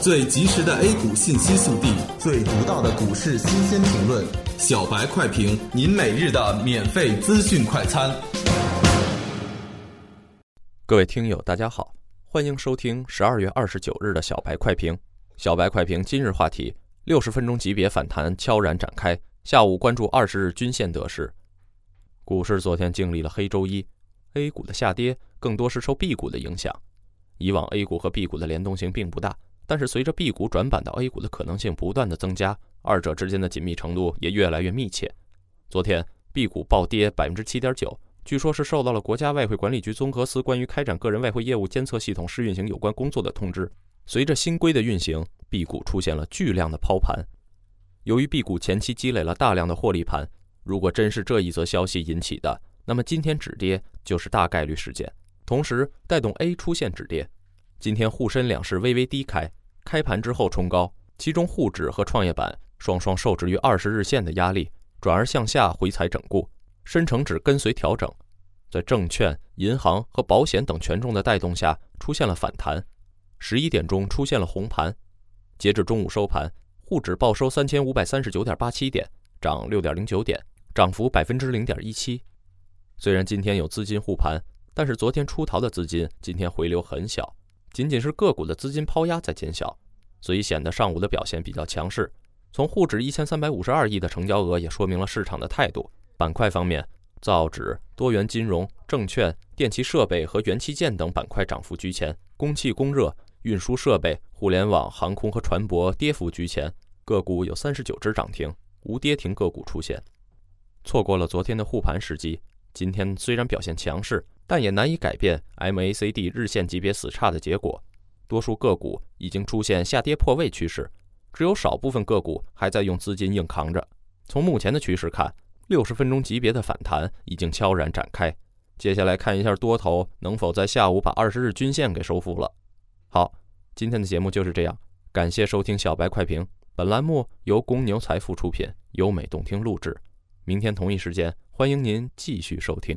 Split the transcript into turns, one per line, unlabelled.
最及时的 A 股信息速递，
最独到的股市新鲜评论，
小白快评，您每日的免费资讯快餐。
各位听友，大家好，欢迎收听十二月二十九日的小白快评。小白快评今日话题：六十分钟级别反弹悄然展开。下午关注二十日均线得失。股市昨天经历了黑周一，A 股的下跌更多是受 B 股的影响。以往 A 股和 B 股的联动性并不大，但是随着 B 股转板到 A 股的可能性不断的增加，二者之间的紧密程度也越来越密切。昨天 B 股暴跌百分之七点九，据说是受到了国家外汇管理局综合司关于开展个人外汇业务监测系统试运行有关工作的通知。随着新规的运行，B 股出现了巨量的抛盘。由于 B 股前期积累了大量的获利盘，如果真是这一则消息引起的，那么今天止跌就是大概率事件。同时带动 A 出现止跌，今天沪深两市微微低开，开盘之后冲高，其中沪指和创业板双双受制于二十日线的压力，转而向下回踩整固，深成指跟随调整，在证券、银行和保险等权重的带动下出现了反弹。十一点钟出现了红盘，截至中午收盘，沪指报收三千五百三十九点八七点，涨六点零九点，涨幅百分之零点一七。虽然今天有资金护盘。但是昨天出逃的资金今天回流很小，仅仅是个股的资金抛压在减小，所以显得上午的表现比较强势。从沪指一千三百五十二亿的成交额也说明了市场的态度。板块方面，造纸、多元金融、证券、电气设备和元器件等板块涨幅居前，供气供热、运输设备、互联网、航空和船舶跌幅居前。个股有三十九只涨停，无跌停个股出现。错过了昨天的护盘时机，今天虽然表现强势。但也难以改变 MACD 日线级别死叉的结果，多数个股已经出现下跌破位趋势，只有少部分个股还在用资金硬扛着。从目前的趋势看，六十分钟级别的反弹已经悄然展开。接下来看一下多头能否在下午把二十日均线给收复了。好，今天的节目就是这样，感谢收听小白快评。本栏目由公牛财富出品，优美动听录制。明天同一时间，欢迎您继续收听。